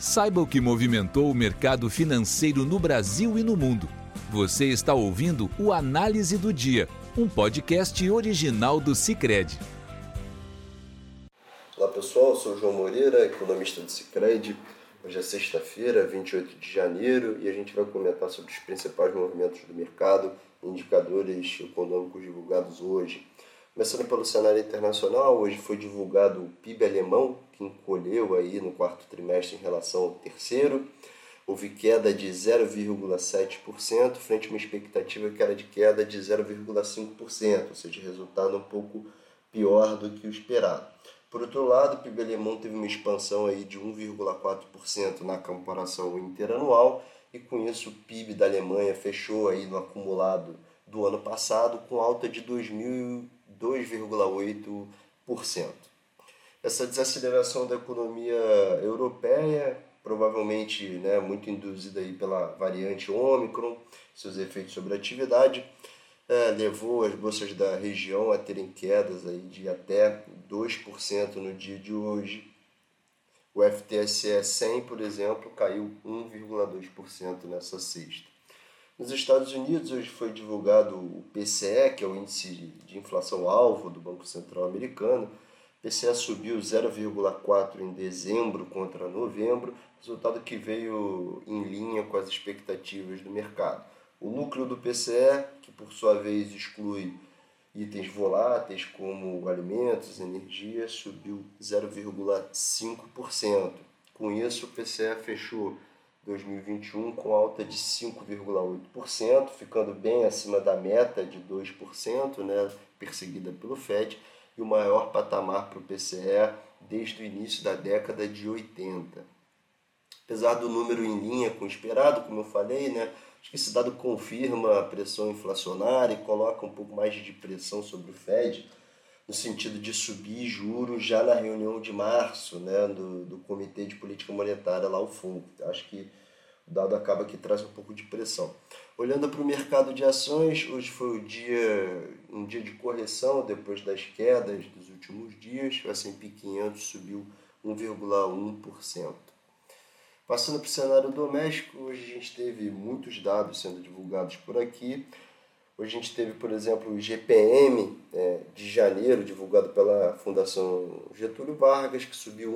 Saiba o que movimentou o mercado financeiro no Brasil e no mundo. Você está ouvindo o Análise do Dia, um podcast original do Cicred. Olá pessoal, eu sou João Moreira, economista do Cicred. Hoje é sexta-feira, 28 de janeiro, e a gente vai comentar sobre os principais movimentos do mercado, indicadores econômicos divulgados hoje. Começando pelo cenário internacional, hoje foi divulgado o PIB alemão, que encolheu aí no quarto trimestre em relação ao terceiro. Houve queda de 0,7%, frente a uma expectativa que era de queda de 0,5%, ou seja, resultado um pouco pior do que o esperado. Por outro lado, o PIB alemão teve uma expansão aí de 1,4% na comparação interanual, e com isso o PIB da Alemanha fechou aí no acumulado do ano passado com alta de 2,8%. Essa desaceleração da economia europeia, provavelmente né, muito induzida aí pela variante Ômicron, seus efeitos sobre a atividade, é, levou as bolsas da região a terem quedas aí de até 2% no dia de hoje. O FTSE 100, por exemplo, caiu 1,2% nessa sexta. Nos Estados Unidos, hoje foi divulgado o PCE, que é o índice de inflação alvo do Banco Central Americano. O PCE subiu 0,4 em dezembro contra novembro, resultado que veio em linha com as expectativas do mercado. O núcleo do PCE, que por sua vez exclui itens voláteis como alimentos, energia, subiu 0,5%. Com isso, o PCE fechou 2021 com alta de 5,8%, ficando bem acima da meta de 2%, né, perseguida pelo FED, e o maior patamar para o PCE desde o início da década de 80. Apesar do número em linha com o esperado, como eu falei, né, acho que esse dado confirma a pressão inflacionária e coloca um pouco mais de pressão sobre o FED, no sentido de subir juros já na reunião de março né, do, do Comitê de Política Monetária, lá o FONC. Acho que o dado acaba que traz um pouco de pressão. Olhando para o mercado de ações, hoje foi o dia, um dia de correção depois das quedas dos últimos dias. O S&P 500 subiu 1,1%. Passando para o cenário doméstico, hoje a gente teve muitos dados sendo divulgados por aqui. Hoje a gente teve, por exemplo, o GPM é, de janeiro, divulgado pela Fundação Getúlio Vargas, que subiu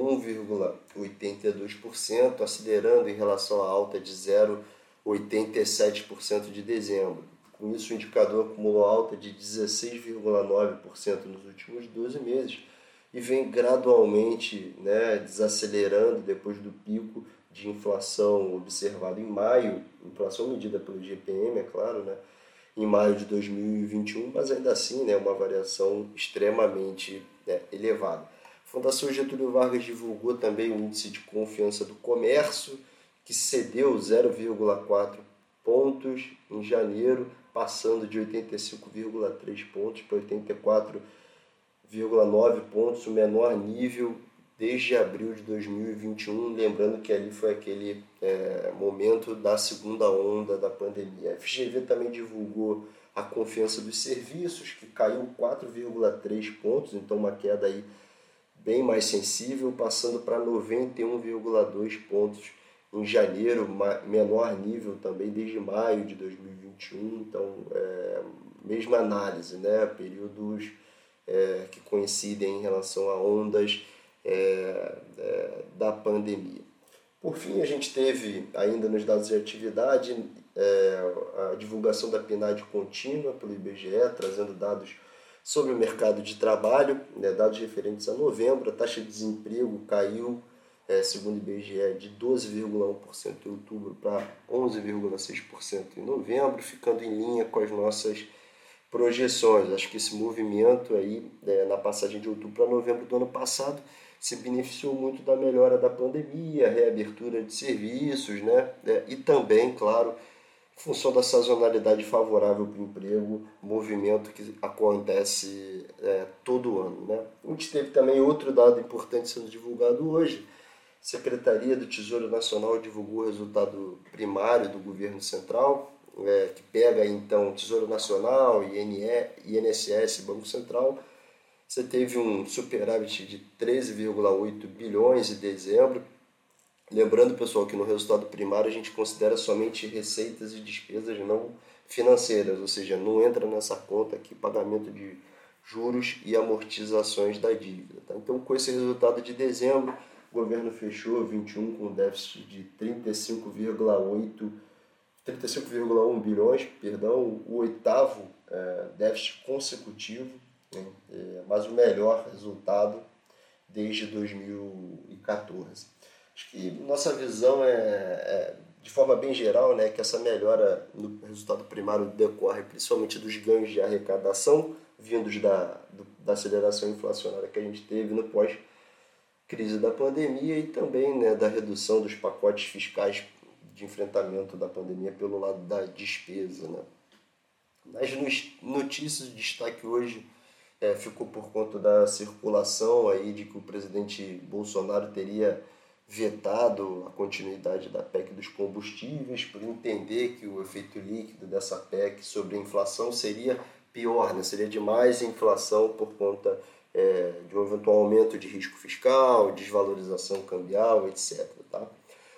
1,82%, acelerando em relação à alta de 0,87% de dezembro. Com isso, o indicador acumulou alta de 16,9% nos últimos 12 meses e vem gradualmente né, desacelerando depois do pico de inflação observado em maio, inflação medida pelo GPM, é claro, né? Em maio de 2021, mas ainda assim né, uma variação extremamente né, elevada. A Fundação Getúlio Vargas divulgou também o índice de confiança do comércio, que cedeu 0,4 pontos em janeiro, passando de 85,3 pontos para 84,9 pontos, o menor nível desde abril de 2021, lembrando que ali foi aquele é, momento da segunda onda da pandemia. A FGV também divulgou a confiança dos serviços, que caiu 4,3 pontos, então uma queda aí bem mais sensível, passando para 91,2 pontos em janeiro, menor nível também desde maio de 2021, então é, mesma análise, né? períodos é, que coincidem em relação a ondas é, é, da pandemia. Por fim, a gente teve ainda nos dados de atividade é, a divulgação da PNAD contínua pelo IBGE, trazendo dados sobre o mercado de trabalho, né, dados referentes a novembro, a taxa de desemprego caiu, é, segundo o IBGE, de 12,1% em outubro para 11,6% em novembro, ficando em linha com as nossas projeções. Acho que esse movimento aí, é, na passagem de outubro para novembro do ano passado, se beneficiou muito da melhora da pandemia, reabertura de serviços, né? É, e também, claro, função da sazonalidade favorável para o emprego, movimento que acontece é, todo ano. Né? A gente teve também outro dado importante sendo divulgado hoje. A Secretaria do Tesouro Nacional divulgou o resultado primário do governo central, é, que pega então Tesouro Nacional, INE, INSS, Banco Central, você teve um superávit de 13,8 bilhões em dezembro Lembrando, pessoal, que no resultado primário a gente considera somente receitas e despesas não financeiras, ou seja, não entra nessa conta aqui pagamento de juros e amortizações da dívida. Tá? Então, com esse resultado de dezembro, o governo fechou 21 com déficit de 35,8 35,1 bilhões, perdão, o oitavo é, déficit consecutivo, né? é, mas o melhor resultado desde 2014. Acho que nossa visão é, é, de forma bem geral, né, que essa melhora no resultado primário decorre principalmente dos ganhos de arrecadação vindos da, do, da aceleração inflacionária que a gente teve no pós-crise da pandemia e também né, da redução dos pacotes fiscais de enfrentamento da pandemia pelo lado da despesa. Né? Nas notícias de destaque hoje é, ficou por conta da circulação aí de que o presidente Bolsonaro teria vetado a continuidade da PEC dos combustíveis por entender que o efeito líquido dessa PEC sobre a inflação seria pior, né? seria de mais inflação por conta é, de um eventual aumento de risco fiscal, desvalorização cambial, etc. Tá?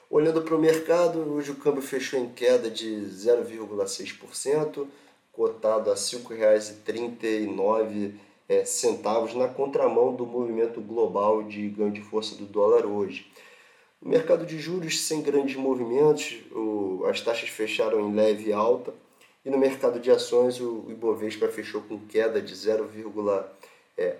Olhando para o mercado, hoje o câmbio fechou em queda de 0,6%, cotado a R$ 5,39 é, centavos na contramão do movimento global de ganho de força do dólar hoje. No mercado de juros, sem grandes movimentos, o, as taxas fecharam em leve alta e no mercado de ações o Ibovespa fechou com queda de 0,8% é,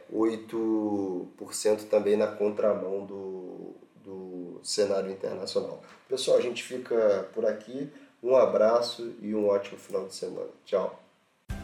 também na contramão do, do cenário internacional. Pessoal, a gente fica por aqui. Um abraço e um ótimo final de semana. Tchau.